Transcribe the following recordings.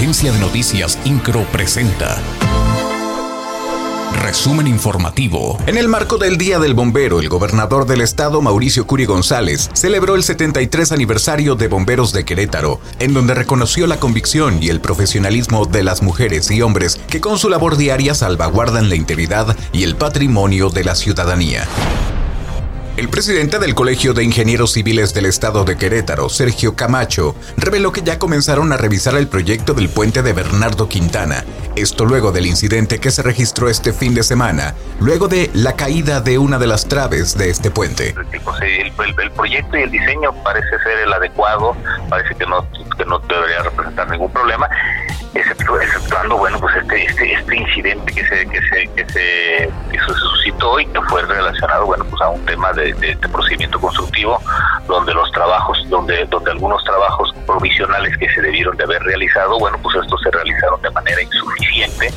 Agencia de Noticias Incro presenta. Resumen informativo. En el marco del Día del Bombero, el gobernador del estado, Mauricio Curi González, celebró el 73 aniversario de Bomberos de Querétaro, en donde reconoció la convicción y el profesionalismo de las mujeres y hombres que con su labor diaria salvaguardan la integridad y el patrimonio de la ciudadanía. El presidente del Colegio de Ingenieros Civiles del Estado de Querétaro, Sergio Camacho, reveló que ya comenzaron a revisar el proyecto del puente de Bernardo Quintana. Esto luego del incidente que se registró este fin de semana, luego de la caída de una de las traves de este puente. El, proyecto y el diseño parece ser el adecuado, parece que no, que no debería representar ningún problema exceptuando bueno pues este este, este incidente que se que se que se, suscitó y que fue relacionado bueno pues a un tema de, procedimiento constructivo donde los trabajos donde donde algunos trabajos provisionales que se debieron de haber realizado bueno pues estos se realizaron de manera insuficiente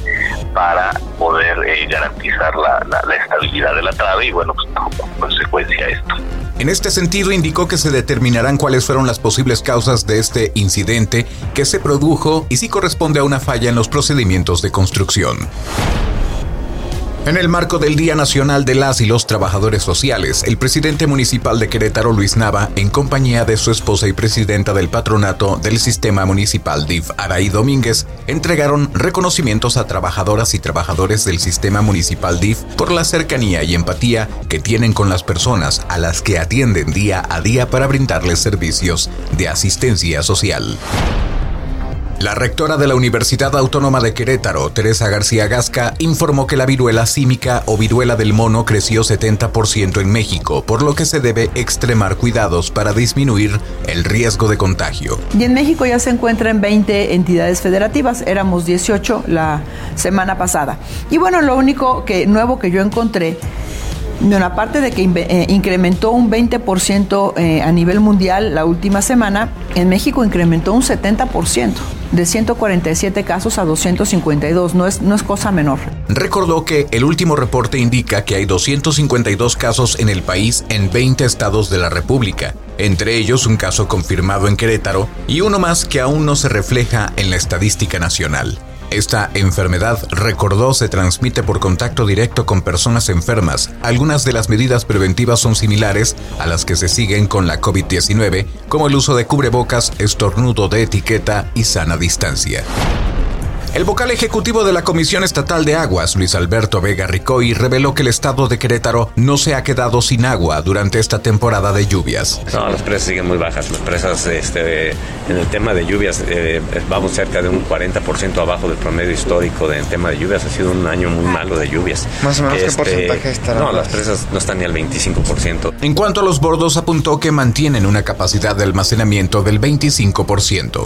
para poder eh, garantizar la, la, estabilidad de la trave y bueno pues como consecuencia esto en este sentido, indicó que se determinarán cuáles fueron las posibles causas de este incidente que se produjo y si corresponde a una falla en los procedimientos de construcción. En el marco del Día Nacional de las y los Trabajadores Sociales, el presidente municipal de Querétaro, Luis Nava, en compañía de su esposa y presidenta del patronato del sistema municipal DIF, Araí Domínguez, entregaron reconocimientos a trabajadoras y trabajadores del sistema municipal DIF por la cercanía y empatía que tienen con las personas a las que atienden día a día para brindarles servicios de asistencia social. La rectora de la Universidad Autónoma de Querétaro, Teresa García Gasca, informó que la viruela símica o viruela del mono creció 70% en México, por lo que se debe extremar cuidados para disminuir el riesgo de contagio. Y en México ya se encuentran 20 entidades federativas, éramos 18 la semana pasada. Y bueno, lo único que nuevo que yo encontré bueno, aparte de que eh, incrementó un 20% eh, a nivel mundial la última semana, en México incrementó un 70%, de 147 casos a 252, no es, no es cosa menor. Recordó que el último reporte indica que hay 252 casos en el país en 20 estados de la República, entre ellos un caso confirmado en Querétaro y uno más que aún no se refleja en la estadística nacional. Esta enfermedad, recordó, se transmite por contacto directo con personas enfermas. Algunas de las medidas preventivas son similares a las que se siguen con la COVID-19, como el uso de cubrebocas, estornudo de etiqueta y sana distancia. El vocal ejecutivo de la Comisión Estatal de Aguas, Luis Alberto Vega Ricoy, reveló que el estado de Querétaro no se ha quedado sin agua durante esta temporada de lluvias. No, las presas siguen muy bajas. Las presas, este, en el tema de lluvias, eh, vamos cerca de un 40% abajo del promedio histórico de, en tema de lluvias. Ha sido un año muy malo de lluvias. Más o menos, ¿qué este, porcentaje estará? No, las presas no están ni al 25%. En cuanto a los bordos, apuntó que mantienen una capacidad de almacenamiento del 25%.